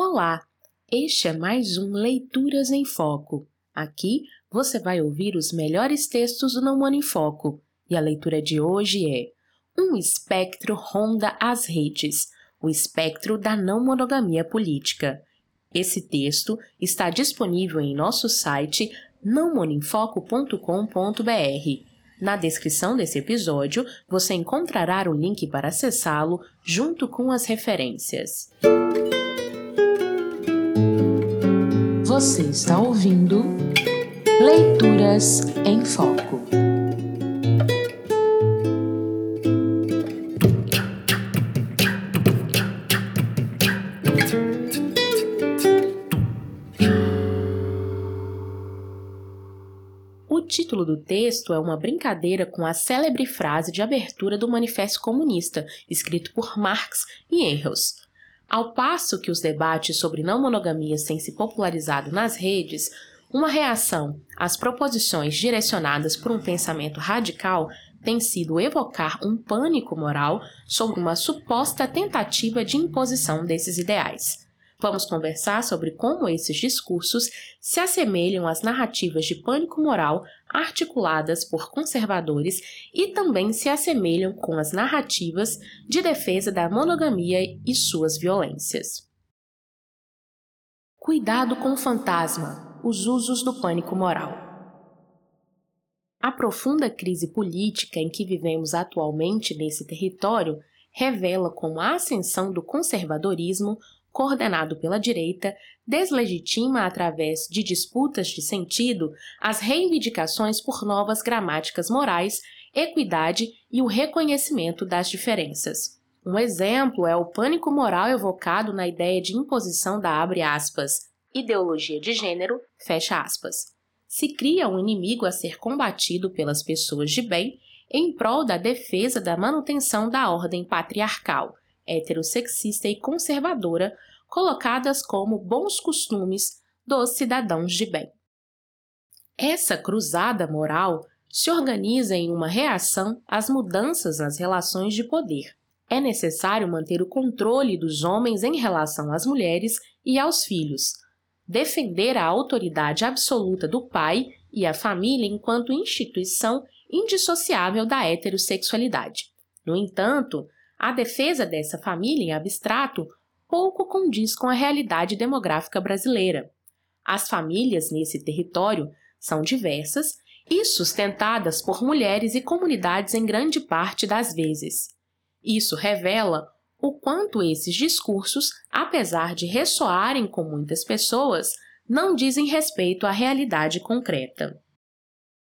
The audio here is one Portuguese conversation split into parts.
Olá, este é mais um Leituras em Foco. Aqui você vai ouvir os melhores textos do Não Humano em Foco e a leitura de hoje é Um espectro ronda as redes, o espectro da não monogamia política. Esse texto está disponível em nosso site nãomonoinfoco.com.br. Na descrição desse episódio, você encontrará o link para acessá-lo junto com as referências. Você está ouvindo Leituras em Foco. O título do texto é uma brincadeira com a célebre frase de abertura do Manifesto Comunista, escrito por Marx e Engels. Ao passo que os debates sobre não monogamia têm se popularizado nas redes, uma reação às proposições direcionadas por um pensamento radical tem sido evocar um pânico moral sobre uma suposta tentativa de imposição desses ideais. Vamos conversar sobre como esses discursos se assemelham às narrativas de pânico moral articuladas por conservadores e também se assemelham com as narrativas de defesa da monogamia e suas violências. Cuidado com o fantasma, os usos do pânico moral. A profunda crise política em que vivemos atualmente nesse território revela como a ascensão do conservadorismo coordenado pela direita, deslegitima através de disputas de sentido as reivindicações por novas gramáticas morais, equidade e o reconhecimento das diferenças. Um exemplo é o pânico moral evocado na ideia de imposição da abre aspas, ideologia de gênero, fecha aspas. Se cria um inimigo a ser combatido pelas pessoas de bem em prol da defesa da manutenção da ordem patriarcal, heterossexista e conservadora, colocadas como bons costumes dos cidadãos de bem. Essa cruzada moral se organiza em uma reação às mudanças nas relações de poder. É necessário manter o controle dos homens em relação às mulheres e aos filhos, defender a autoridade absoluta do pai e a família enquanto instituição indissociável da heterossexualidade. No entanto, a defesa dessa família em abstrato pouco condiz com a realidade demográfica brasileira. As famílias nesse território são diversas e sustentadas por mulheres e comunidades em grande parte das vezes. Isso revela o quanto esses discursos, apesar de ressoarem com muitas pessoas, não dizem respeito à realidade concreta.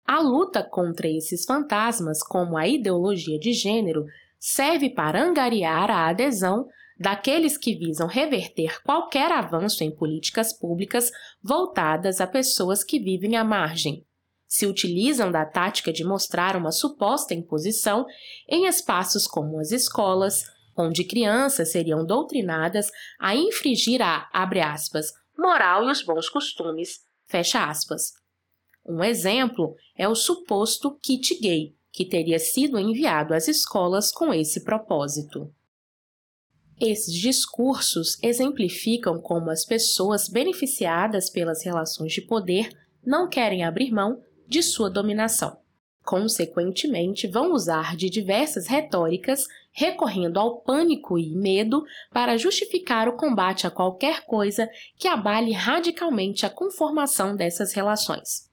A luta contra esses fantasmas, como a ideologia de gênero, serve para angariar a adesão daqueles que visam reverter qualquer avanço em políticas públicas voltadas a pessoas que vivem à margem. Se utilizam da tática de mostrar uma suposta imposição em espaços como as escolas, onde crianças seriam doutrinadas a infringir a, abre aspas, moral e os bons costumes, fecha aspas. Um exemplo é o suposto kit gay, que teria sido enviado às escolas com esse propósito. Esses discursos exemplificam como as pessoas beneficiadas pelas relações de poder não querem abrir mão de sua dominação. Consequentemente, vão usar de diversas retóricas, recorrendo ao pânico e medo para justificar o combate a qualquer coisa que abale radicalmente a conformação dessas relações.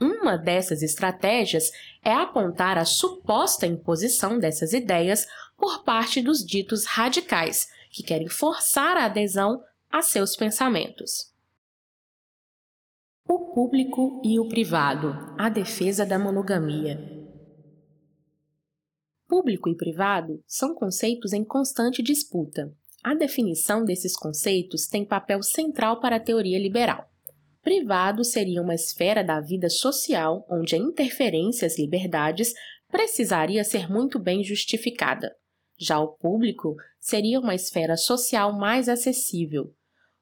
Uma dessas estratégias é apontar a suposta imposição dessas ideias por parte dos ditos radicais, que querem forçar a adesão a seus pensamentos. O público e o privado a defesa da monogamia. Público e privado são conceitos em constante disputa. A definição desses conceitos tem papel central para a teoria liberal. Privado seria uma esfera da vida social onde a interferência às liberdades precisaria ser muito bem justificada. Já o público seria uma esfera social mais acessível,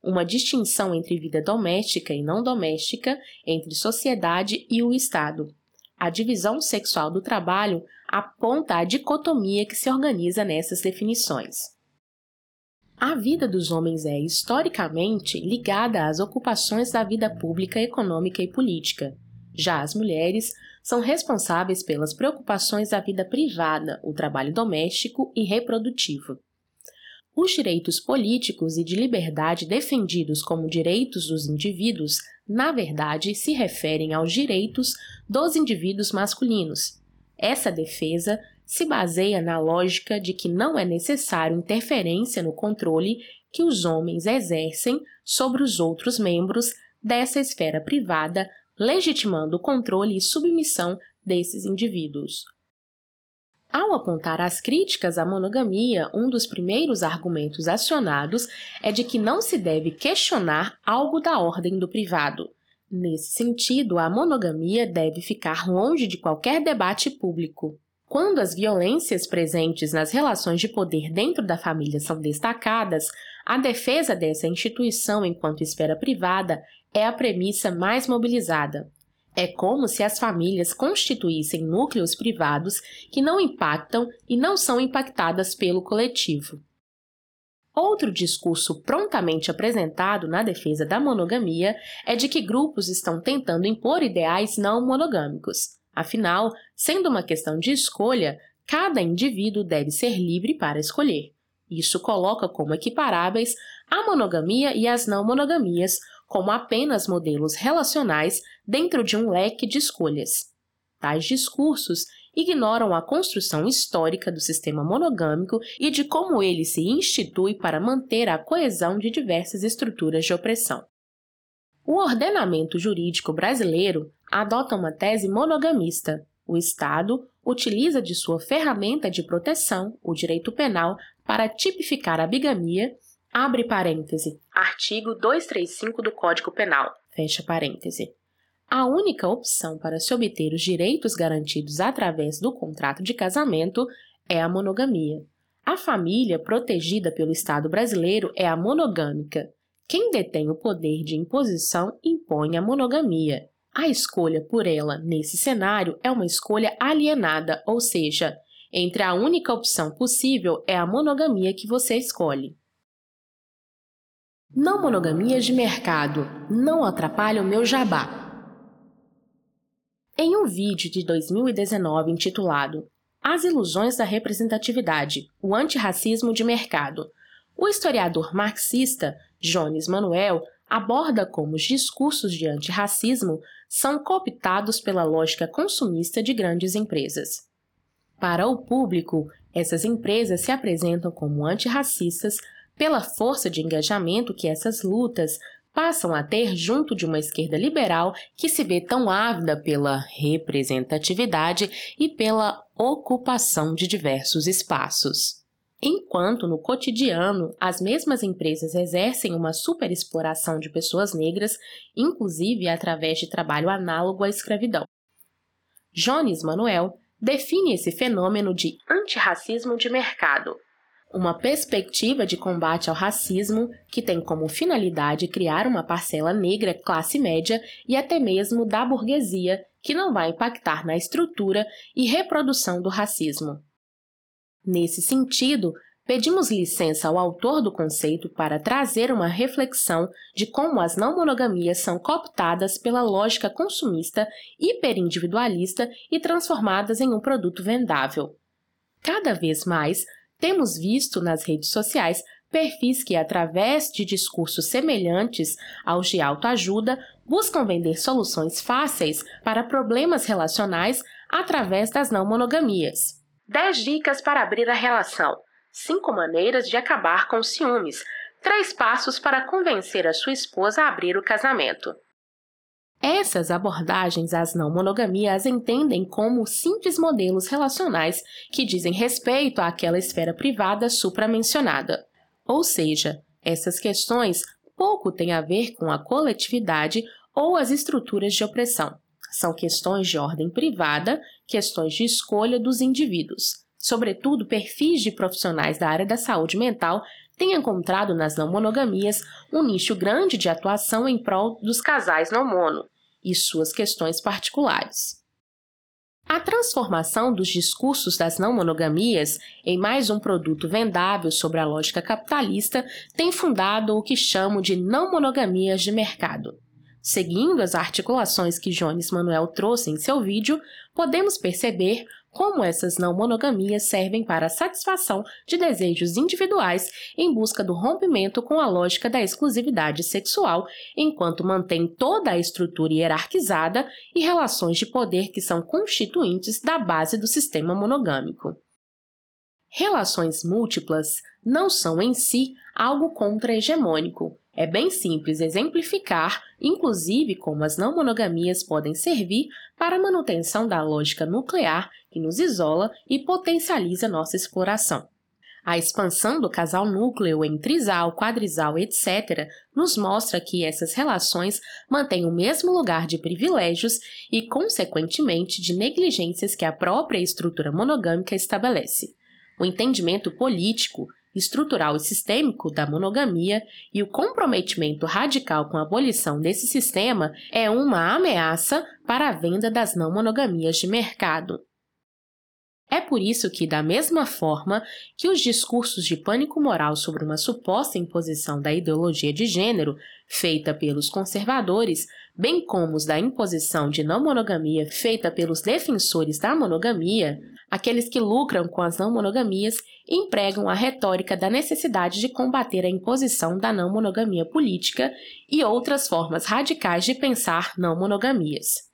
uma distinção entre vida doméstica e não doméstica, entre sociedade e o Estado. A divisão sexual do trabalho aponta a dicotomia que se organiza nessas definições. A vida dos homens é, historicamente, ligada às ocupações da vida pública, econômica e política. Já as mulheres são responsáveis pelas preocupações da vida privada, o trabalho doméstico e reprodutivo. Os direitos políticos e de liberdade defendidos como direitos dos indivíduos, na verdade, se referem aos direitos dos indivíduos masculinos. Essa defesa se baseia na lógica de que não é necessário interferência no controle que os homens exercem sobre os outros membros dessa esfera privada, legitimando o controle e submissão desses indivíduos. Ao apontar as críticas à monogamia, um dos primeiros argumentos acionados é de que não se deve questionar algo da ordem do privado. Nesse sentido, a monogamia deve ficar longe de qualquer debate público. Quando as violências presentes nas relações de poder dentro da família são destacadas, a defesa dessa instituição enquanto esfera privada é a premissa mais mobilizada. É como se as famílias constituíssem núcleos privados que não impactam e não são impactadas pelo coletivo. Outro discurso prontamente apresentado na defesa da monogamia é de que grupos estão tentando impor ideais não monogâmicos. Afinal, sendo uma questão de escolha, cada indivíduo deve ser livre para escolher. Isso coloca como equiparáveis a monogamia e as não monogamias como apenas modelos relacionais dentro de um leque de escolhas. Tais discursos ignoram a construção histórica do sistema monogâmico e de como ele se institui para manter a coesão de diversas estruturas de opressão. O ordenamento jurídico brasileiro adota uma tese monogamista. O Estado utiliza de sua ferramenta de proteção, o direito penal, para tipificar a bigamia, abre parêntese, artigo 235 do Código Penal, fecha parêntese. A única opção para se obter os direitos garantidos através do contrato de casamento é a monogamia. A família protegida pelo Estado brasileiro é a monogâmica. Quem detém o poder de imposição impõe a monogamia. A escolha por ela nesse cenário é uma escolha alienada, ou seja, entre a única opção possível é a monogamia que você escolhe. Não monogamias de mercado não atrapalham meu jabá. Em um vídeo de 2019 intitulado As Ilusões da Representatividade, o Antirracismo de Mercado, o historiador marxista Jones Manuel aborda como os discursos de antirracismo são cooptados pela lógica consumista de grandes empresas. Para o público, essas empresas se apresentam como antirracistas pela força de engajamento que essas lutas passam a ter junto de uma esquerda liberal que se vê tão ávida pela representatividade e pela ocupação de diversos espaços. Enquanto no cotidiano as mesmas empresas exercem uma superexploração de pessoas negras, inclusive através de trabalho análogo à escravidão. Jones Manuel define esse fenômeno de antirracismo de mercado, uma perspectiva de combate ao racismo que tem como finalidade criar uma parcela negra classe média e até mesmo da burguesia que não vai impactar na estrutura e reprodução do racismo. Nesse sentido, pedimos licença ao autor do conceito para trazer uma reflexão de como as não monogamias são cooptadas pela lógica consumista hiperindividualista e transformadas em um produto vendável. Cada vez mais, temos visto nas redes sociais perfis que, através de discursos semelhantes aos de autoajuda, buscam vender soluções fáceis para problemas relacionais através das não monogamias. 10 dicas para abrir a relação, 5 maneiras de acabar com ciúmes, 3 passos para convencer a sua esposa a abrir o casamento. Essas abordagens às não monogamias entendem como simples modelos relacionais que dizem respeito àquela esfera privada supramencionada. Ou seja, essas questões pouco têm a ver com a coletividade ou as estruturas de opressão. São questões de ordem privada, questões de escolha dos indivíduos. Sobretudo, perfis de profissionais da área da saúde mental têm encontrado nas não monogamias um nicho grande de atuação em prol dos casais não mono e suas questões particulares. A transformação dos discursos das não-monogamias em mais um produto vendável sobre a lógica capitalista tem fundado o que chamo de não-monogamias de mercado. Seguindo as articulações que Jones Manuel trouxe em seu vídeo, podemos perceber como essas não monogamias servem para a satisfação de desejos individuais em busca do rompimento com a lógica da exclusividade sexual, enquanto mantém toda a estrutura hierarquizada e relações de poder que são constituintes da base do sistema monogâmico. Relações múltiplas não são em si algo contra-hegemônico, é bem simples exemplificar, inclusive, como as não monogamias podem servir para a manutenção da lógica nuclear que nos isola e potencializa nossa exploração. A expansão do casal núcleo em trisal, quadrisal, etc., nos mostra que essas relações mantêm o mesmo lugar de privilégios e, consequentemente, de negligências que a própria estrutura monogâmica estabelece. O entendimento político estrutural e sistêmico da monogamia e o comprometimento radical com a abolição desse sistema é uma ameaça para a venda das não monogamias de mercado. É por isso que, da mesma forma que os discursos de pânico moral sobre uma suposta imposição da ideologia de gênero feita pelos conservadores, bem como os da imposição de não monogamia feita pelos defensores da monogamia, aqueles que lucram com as não monogamias empregam a retórica da necessidade de combater a imposição da não monogamia política e outras formas radicais de pensar não monogamias.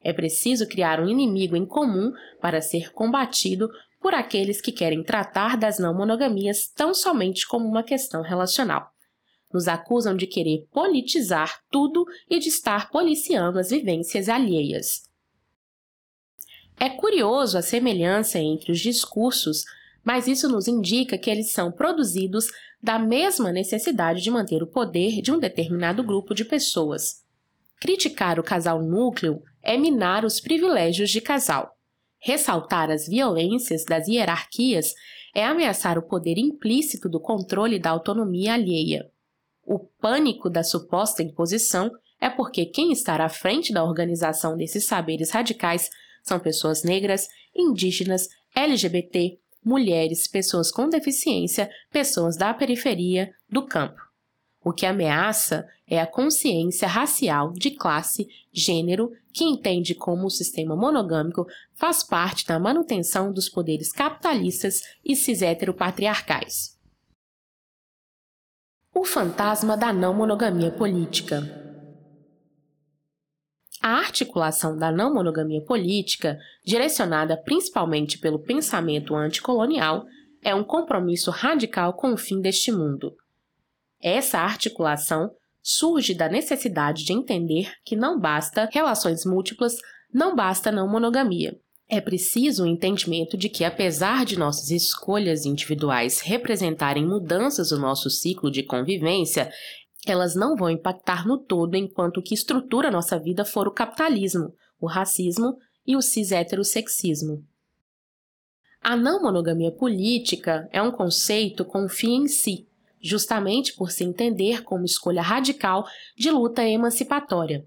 É preciso criar um inimigo em comum para ser combatido por aqueles que querem tratar das não monogamias tão somente como uma questão relacional. Nos acusam de querer politizar tudo e de estar policiando as vivências alheias. É curioso a semelhança entre os discursos, mas isso nos indica que eles são produzidos da mesma necessidade de manter o poder de um determinado grupo de pessoas. Criticar o casal núcleo é minar os privilégios de casal. Ressaltar as violências das hierarquias é ameaçar o poder implícito do controle da autonomia alheia. O pânico da suposta imposição é porque quem está à frente da organização desses saberes radicais são pessoas negras, indígenas, LGBT, mulheres, pessoas com deficiência, pessoas da periferia, do campo. O que ameaça é a consciência racial de classe, gênero, que entende como o sistema monogâmico faz parte da manutenção dos poderes capitalistas e cis-heteropatriarcais. O fantasma da não monogamia política. A articulação da não monogamia política, direcionada principalmente pelo pensamento anticolonial, é um compromisso radical com o fim deste mundo. Essa articulação surge da necessidade de entender que não basta relações múltiplas, não basta não monogamia. É preciso o entendimento de que, apesar de nossas escolhas individuais representarem mudanças no nosso ciclo de convivência, elas não vão impactar no todo enquanto que estrutura nossa vida for o capitalismo, o racismo e o cis-heterossexismo. A não monogamia política é um conceito com fim em si, justamente por se entender como escolha radical de luta emancipatória.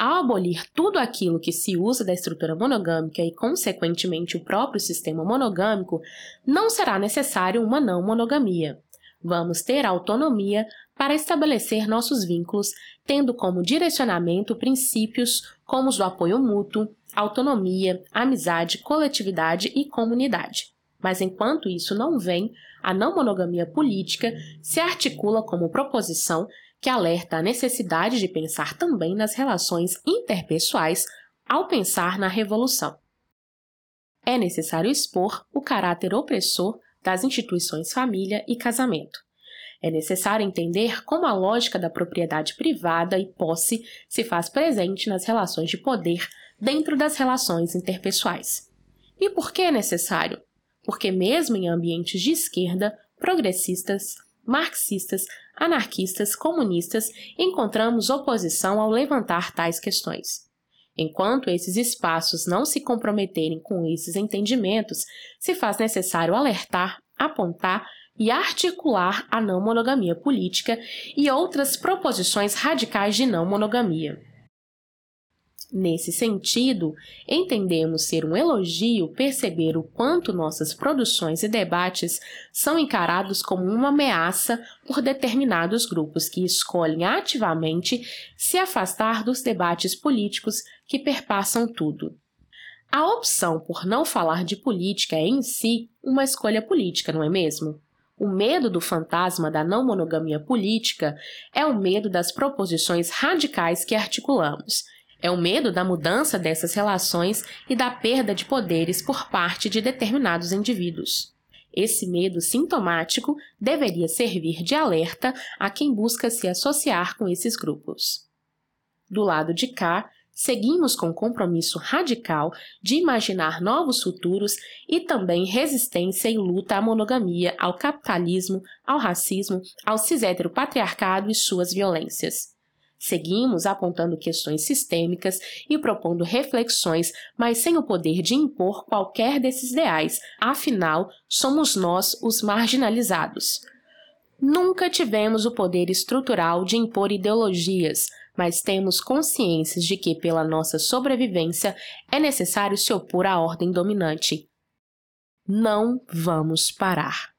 Ao abolir tudo aquilo que se usa da estrutura monogâmica e, consequentemente, o próprio sistema monogâmico, não será necessário uma não monogamia. Vamos ter autonomia para estabelecer nossos vínculos, tendo como direcionamento princípios como os do apoio mútuo, autonomia, amizade, coletividade e comunidade. Mas enquanto isso não vem, a não monogamia política se articula como proposição que alerta a necessidade de pensar também nas relações interpessoais ao pensar na revolução. É necessário expor o caráter opressor das instituições família e casamento. É necessário entender como a lógica da propriedade privada e posse se faz presente nas relações de poder dentro das relações interpessoais. E por que é necessário? Porque, mesmo em ambientes de esquerda, progressistas, marxistas, anarquistas, comunistas, encontramos oposição ao levantar tais questões. Enquanto esses espaços não se comprometerem com esses entendimentos, se faz necessário alertar, apontar e articular a não monogamia política e outras proposições radicais de não monogamia. Nesse sentido, entendemos ser um elogio perceber o quanto nossas produções e debates são encarados como uma ameaça por determinados grupos que escolhem ativamente se afastar dos debates políticos que perpassam tudo. A opção por não falar de política é em si uma escolha política, não é mesmo? O medo do fantasma da não monogamia política é o medo das proposições radicais que articulamos é o medo da mudança dessas relações e da perda de poderes por parte de determinados indivíduos. Esse medo sintomático deveria servir de alerta a quem busca se associar com esses grupos. Do lado de cá, seguimos com compromisso radical de imaginar novos futuros e também resistência e luta à monogamia, ao capitalismo, ao racismo, ao cis-heteropatriarcado e suas violências. Seguimos apontando questões sistêmicas e propondo reflexões, mas sem o poder de impor qualquer desses ideais, afinal, somos nós os marginalizados. Nunca tivemos o poder estrutural de impor ideologias, mas temos consciências de que, pela nossa sobrevivência, é necessário se opor à ordem dominante. Não vamos parar.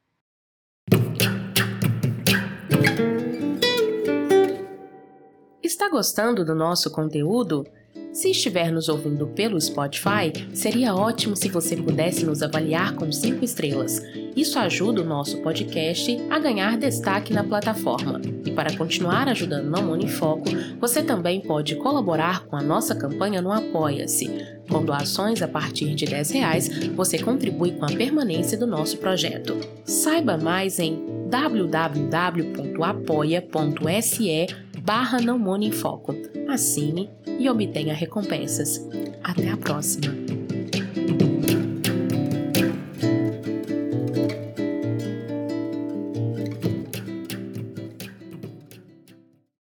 Está gostando do nosso conteúdo? Se estiver nos ouvindo pelo Spotify, seria ótimo se você pudesse nos avaliar com 5 estrelas. Isso ajuda o nosso podcast a ganhar destaque na plataforma. E para continuar ajudando na Monifoco, você também pode colaborar com a nossa campanha no Apoia-se. Com doações a partir de R$ reais, você contribui com a permanência do nosso projeto. Saiba mais em www.apoia.se barra Não Money em Foco. Assine e obtenha recompensas. Até a próxima!